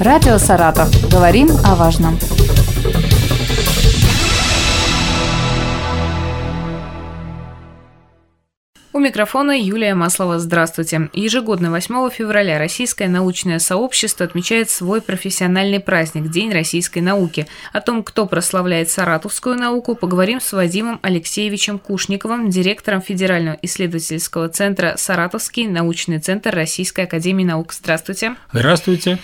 Радио «Саратов». Говорим о важном. У микрофона Юлия Маслова. Здравствуйте. Ежегодно 8 февраля российское научное сообщество отмечает свой профессиональный праздник – День российской науки. О том, кто прославляет саратовскую науку, поговорим с Вадимом Алексеевичем Кушниковым, директором Федерального исследовательского центра «Саратовский научный центр Российской академии наук». Здравствуйте. Здравствуйте.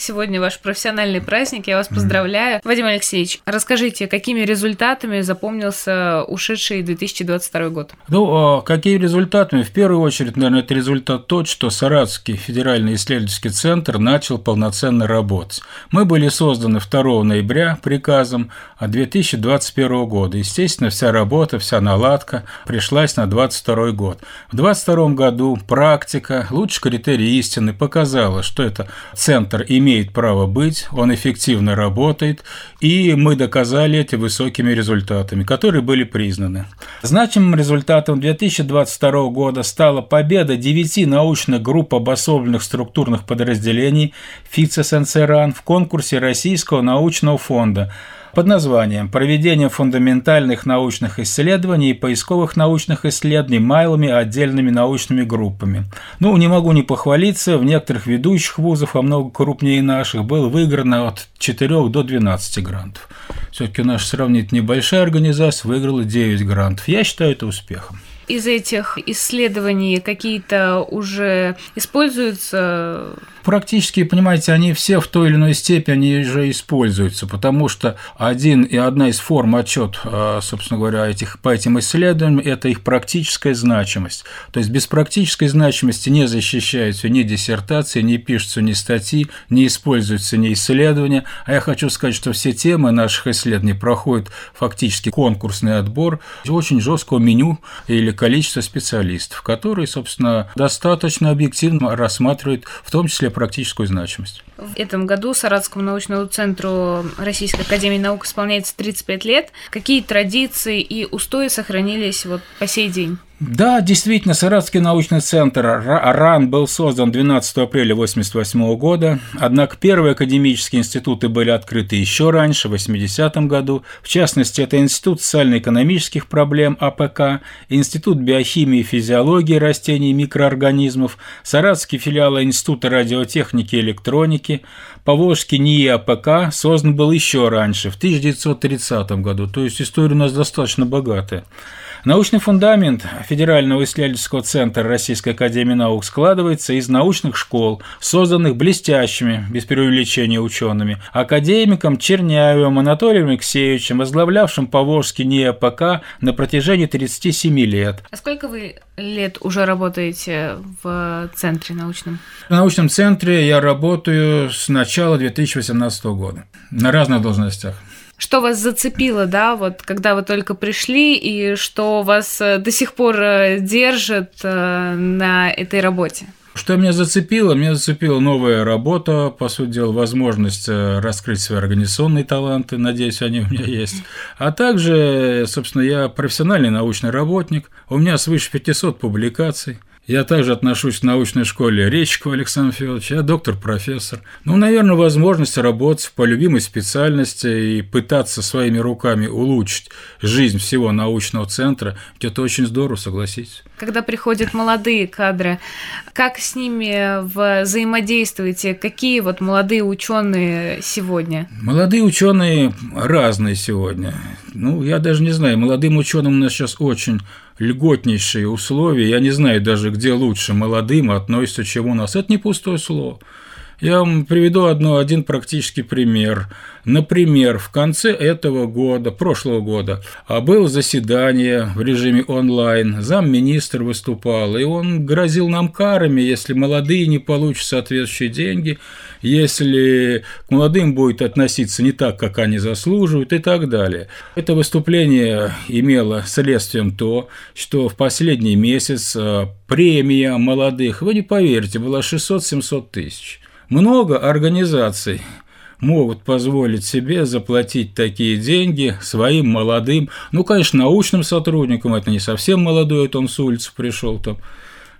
Сегодня ваш профессиональный праздник, я вас поздравляю. Mm. Вадим Алексеевич, расскажите, какими результатами запомнился ушедший 2022 год? Ну, а какие результатами? В первую очередь, наверное, это результат тот, что Саратовский федеральный исследовательский центр начал полноценно работать. Мы были созданы 2 ноября приказом 2021 года. Естественно, вся работа, вся наладка пришлась на 2022 год. В 2022 году практика, лучший критерий истины показала, что это центр имеет имеет право быть, он эффективно работает, и мы доказали эти высокими результатами, которые были признаны. Значимым результатом 2022 года стала победа девяти научных групп обособленных структурных подразделений ФИЦСНСРАН в конкурсе Российского научного фонда – под названием «Проведение фундаментальных научных исследований и поисковых научных исследований малыми отдельными научными группами». Ну, не могу не похвалиться, в некоторых ведущих вузов, а много крупнее наших, было выиграно от 4 до 12 грантов. Все-таки наша сравнительно небольшая организация выиграла 9 грантов. Я считаю это успехом из этих исследований какие-то уже используются практически, понимаете, они все в той или иной степени уже используются, потому что один и одна из форм отчет, а, собственно говоря, этих, по этим исследованиям – это их практическая значимость. То есть без практической значимости не защищаются ни диссертации, не пишутся ни статьи, не используются ни исследования. А я хочу сказать, что все темы наших исследований проходят фактически конкурсный отбор очень жесткого меню или количества специалистов, которые, собственно, достаточно объективно рассматривают в том числе практическую значимость. В этом году Саратовскому научному центру Российской академии наук исполняется 35 лет. Какие традиции и устои сохранились вот по сей день? Да, действительно, Саратовский научный центр РАН был создан 12 апреля 1988 года, однако первые академические институты были открыты еще раньше, в 80-м году. В частности, это Институт социально-экономических проблем АПК, Институт биохимии и физиологии растений и микроорганизмов, Саратовский филиал Института радиотехники и электроники, Поволжский НИИ АПК создан был еще раньше, в 1930 году, то есть история у нас достаточно богатая. Научный фундамент Федерального исследовательского центра Российской академии наук складывается из научных школ, созданных блестящими, без преувеличения учеными, академиком Черняевым Анатолием Алексеевичем, возглавлявшим Поволжский НИАПК на протяжении 37 лет. А сколько вы лет уже работаете в центре научном? В научном центре я работаю с начала 2018 года на разных должностях что вас зацепило, да, вот когда вы только пришли, и что вас э, до сих пор э, держит э, на этой работе? Что меня зацепило? Меня зацепила новая работа, по сути дела, возможность раскрыть свои организационные таланты, надеюсь, они у меня есть. А также, собственно, я профессиональный научный работник, у меня свыше 500 публикаций – я также отношусь к научной школе Речкова Александра Федоровича, я доктор-профессор. Ну, наверное, возможность работать по любимой специальности и пытаться своими руками улучшить жизнь всего научного центра, это очень здорово, согласитесь. Когда приходят молодые кадры, как с ними взаимодействуете? Какие вот молодые ученые сегодня? Молодые ученые разные сегодня. Ну, я даже не знаю, молодым ученым у нас сейчас очень льготнейшие условия. Я не знаю даже, где лучше молодым относится, чем у нас. Это не пустое слово. Я вам приведу одно, один практический пример. Например, в конце этого года, прошлого года, а, было заседание в режиме онлайн, замминистр выступал, и он грозил нам карами, если молодые не получат соответствующие деньги, если к молодым будет относиться не так, как они заслуживают и так далее. Это выступление имело следствием то, что в последний месяц а, премия молодых, вы не поверите, была 600-700 тысяч. Много организаций могут позволить себе заплатить такие деньги своим молодым, ну, конечно, научным сотрудникам, это не совсем молодой, это он с улицы пришел там,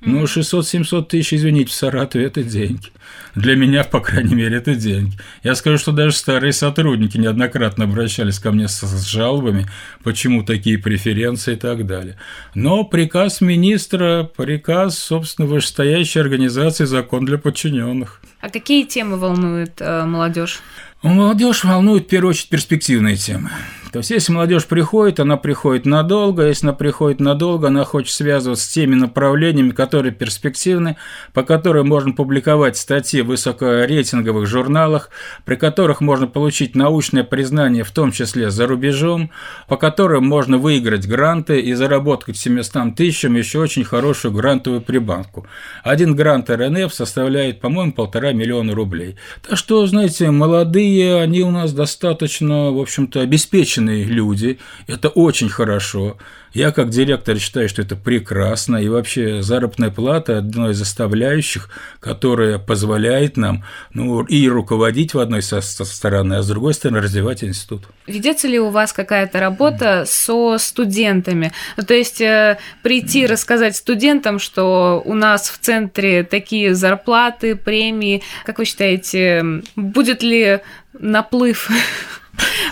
Ну, 600-700 тысяч, извините, в Саратове – это деньги. Для меня, по крайней мере, это деньги. Я скажу, что даже старые сотрудники неоднократно обращались ко мне с, с жалобами, почему такие преференции и так далее. Но приказ министра, приказ, собственно, вышестоящей организации «Закон для подчиненных». А какие темы волнуют э, молодежь? Молодежь волнует в первую очередь перспективные темы. То есть, если молодежь приходит, она приходит надолго, если она приходит надолго, она хочет связываться с теми направлениями, которые перспективны, по которым можно публиковать статьи в высокорейтинговых журналах, при которых можно получить научное признание, в том числе за рубежом, по которым можно выиграть гранты и заработать 700 тысячам еще очень хорошую грантовую прибанку. Один грант РНФ составляет, по-моему, полтора миллиона рублей. Так что, знаете, молодые, они у нас достаточно, в общем-то, обеспечены обеспеченные люди, это очень хорошо. Я как директор считаю, что это прекрасно, и вообще заработная плата – одно из составляющих, которая позволяет нам ну, и руководить в одной со стороны, а с другой стороны развивать институт. Ведется ли у вас какая-то работа со студентами? То есть э, прийти рассказать студентам, что у нас в центре такие зарплаты, премии, как вы считаете, будет ли наплыв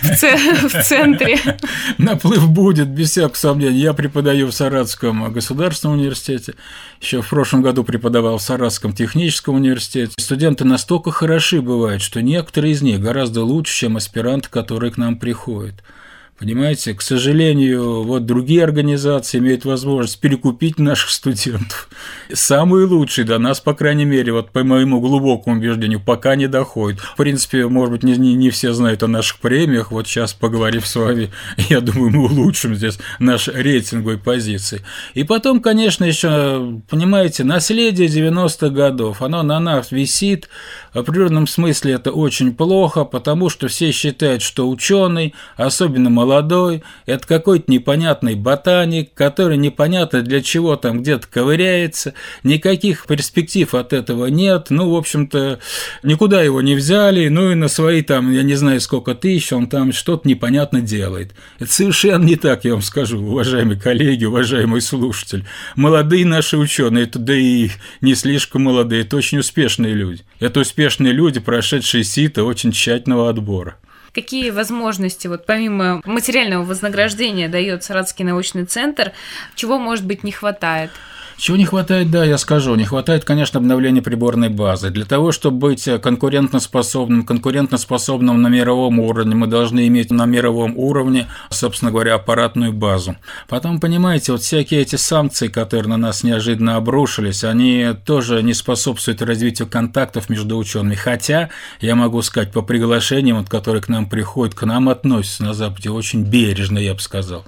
в, центре. Наплыв будет, без всякого сомнения. Я преподаю в Саратском государственном университете. Еще в прошлом году преподавал в Саратском техническом университете. Студенты настолько хороши бывают, что некоторые из них гораздо лучше, чем аспиранты, которые к нам приходят. Понимаете, к сожалению, вот другие организации имеют возможность перекупить наших студентов. Самые лучшие до нас, по крайней мере, вот по моему глубокому убеждению, пока не доходят. В принципе, может быть, не, не, не все знают о наших премиях. Вот сейчас, поговорив с вами, я думаю, мы улучшим здесь наши рейтинговые позиции. И потом, конечно, еще, понимаете, наследие 90-х годов, оно на нас висит. В определенном смысле это очень плохо, потому что все считают, что ученый, особенно молодой, молодой, это какой-то непонятный ботаник, который непонятно для чего там где-то ковыряется, никаких перспектив от этого нет, ну, в общем-то, никуда его не взяли, ну и на свои там, я не знаю сколько тысяч, он там что-то непонятно делает. Это совершенно не так, я вам скажу, уважаемые коллеги, уважаемый слушатель. Молодые наши ученые, это да и не слишком молодые, это очень успешные люди. Это успешные люди, прошедшие сито очень тщательного отбора. Какие возможности, вот помимо материального вознаграждения, дает Саратский научный центр, чего, может быть, не хватает? Чего не хватает, да, я скажу. Не хватает, конечно, обновления приборной базы. Для того, чтобы быть конкурентоспособным, конкурентоспособным на мировом уровне, мы должны иметь на мировом уровне, собственно говоря, аппаратную базу. Потом, понимаете, вот всякие эти санкции, которые на нас неожиданно обрушились, они тоже не способствуют развитию контактов между учеными. Хотя, я могу сказать, по приглашениям, вот, которые к нам приходят, к нам относятся на Западе очень бережно, я бы сказал.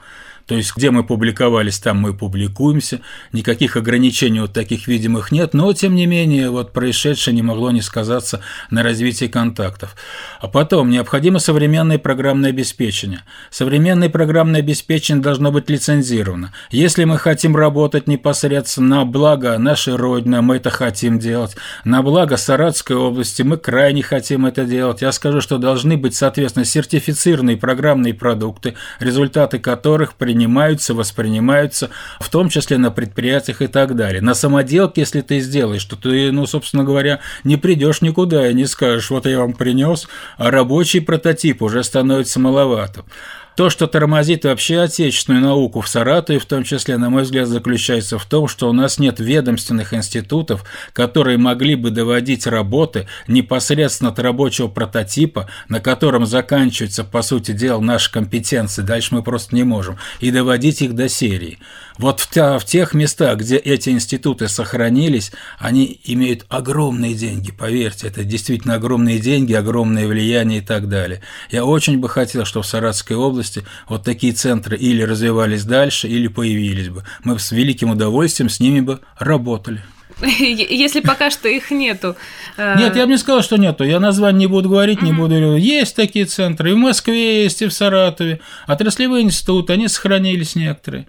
То есть, где мы публиковались, там мы публикуемся, никаких ограничений вот таких видимых нет, но, тем не менее, вот происшедшее не могло не сказаться на развитии контактов. А потом, необходимо современное программное обеспечение. Современное программное обеспечение должно быть лицензировано. Если мы хотим работать непосредственно на благо нашей Родины, мы это хотим делать, на благо Саратской области, мы крайне хотим это делать, я скажу, что должны быть, соответственно, сертифицированные программные продукты, результаты которых принимаются принимаются, воспринимаются, в том числе на предприятиях и так далее. На самоделке, если ты сделаешь, то ты, ну, собственно говоря, не придешь никуда и не скажешь, вот я вам принес, а рабочий прототип уже становится маловато. То, что тормозит вообще отечественную науку в Саратове, в том числе, на мой взгляд, заключается в том, что у нас нет ведомственных институтов, которые могли бы доводить работы непосредственно от рабочего прототипа, на котором заканчивается, по сути дела, наши компетенции, дальше мы просто не можем, и доводить их до серии. Вот в, в тех местах, где эти институты сохранились, они имеют огромные деньги, поверьте, это действительно огромные деньги, огромное влияние и так далее. Я очень бы хотел, чтобы в Саратовской области вот такие центры или развивались дальше, или появились бы. Мы с великим удовольствием с ними бы работали. Если пока что их нету. Э, Нет, я бы не сказал, что нету. Я название не буду говорить, не буду. Есть такие центры. И в Москве есть, и в Саратове. Отраслевые институты, они сохранились некоторые.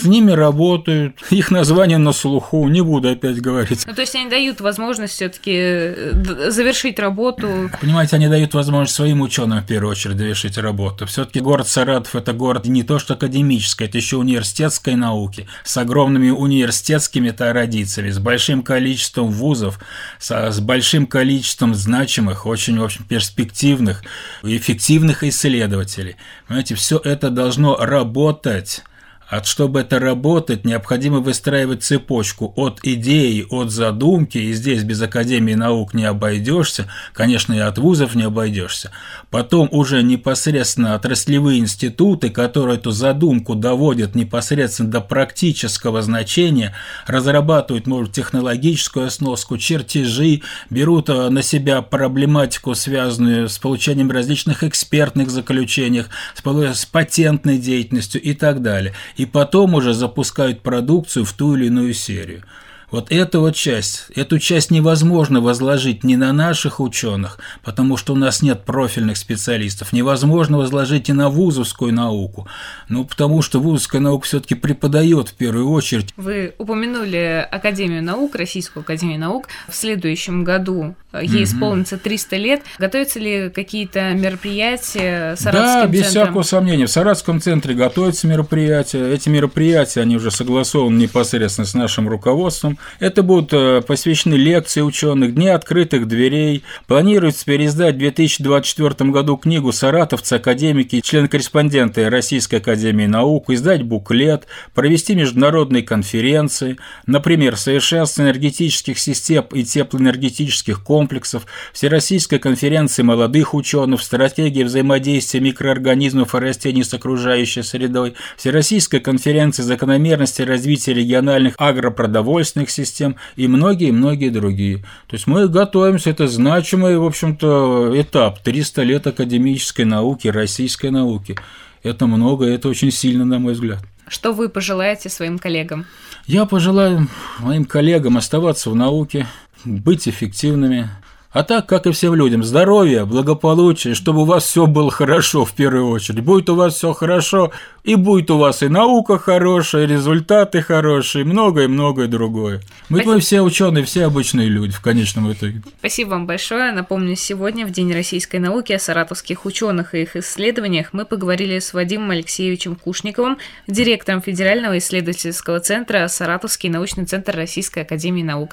С ними работают. Их название на слуху. Не буду опять говорить. Ну, то есть они дают возможность все-таки э, завершить работу. Понимаете, они дают возможность своим ученым в первую очередь завершить работу. Все-таки город Саратов это город не то что академический, это еще университетской науки с огромными университетскими традициями, с большим количеством вузов, с большим количеством значимых, очень, в общем, перспективных, эффективных исследователей. Понимаете, все это должно работать а чтобы это работать, необходимо выстраивать цепочку от идеи, от задумки, и здесь без Академии наук не обойдешься, конечно, и от вузов не обойдешься. Потом уже непосредственно отраслевые институты, которые эту задумку доводят непосредственно до практического значения, разрабатывают, может, технологическую сноску, чертежи, берут э, на себя проблематику, связанную с получением различных экспертных заключений, с патентной деятельностью и так далее потом уже запускают продукцию в ту или иную серию. Вот эту вот часть, эту часть невозможно возложить ни на наших ученых, потому что у нас нет профильных специалистов, невозможно возложить и на вузовскую науку, ну потому что вузовская наука все-таки преподает в первую очередь. Вы упомянули Академию наук, Российскую Академию наук. В следующем году ей исполнится 300 лет. Готовятся ли какие-то мероприятия Саратовским Да, без центром? всякого сомнения. В Саратовском центре готовятся мероприятия. Эти мероприятия, они уже согласованы непосредственно с нашим руководством. Это будут э, посвящены лекции ученых, дни открытых дверей. Планируется переиздать в 2024 году книгу «Саратовцы, академики, члены-корреспонденты Российской Академии Наук», издать буклет, провести международные конференции, например, совершенство энергетических систем и теплоэнергетических комплексов, Всероссийской конференции молодых ученых, стратегии взаимодействия микроорганизмов и растений с окружающей средой, Всероссийской конференции закономерности развития региональных агропродовольственных систем и многие-многие другие. То есть мы готовимся, это значимый, в общем-то, этап, 300 лет академической науки, российской науки. Это много, это очень сильно, на мой взгляд. Что вы пожелаете своим коллегам? Я пожелаю моим коллегам оставаться в науке, быть эффективными, а так, как и всем людям, здоровья, благополучия, чтобы у вас все было хорошо в первую очередь. Будет у вас все хорошо, и будет у вас и наука хорошая, и результаты хорошие, и многое-многое другое. Мы, мы все ученые, все обычные люди в конечном итоге. Спасибо вам большое. Напомню, сегодня, в День российской науки, о саратовских ученых и их исследованиях мы поговорили с Вадимом Алексеевичем Кушниковым, директором Федерального исследовательского центра Саратовский научный центр Российской академии наук.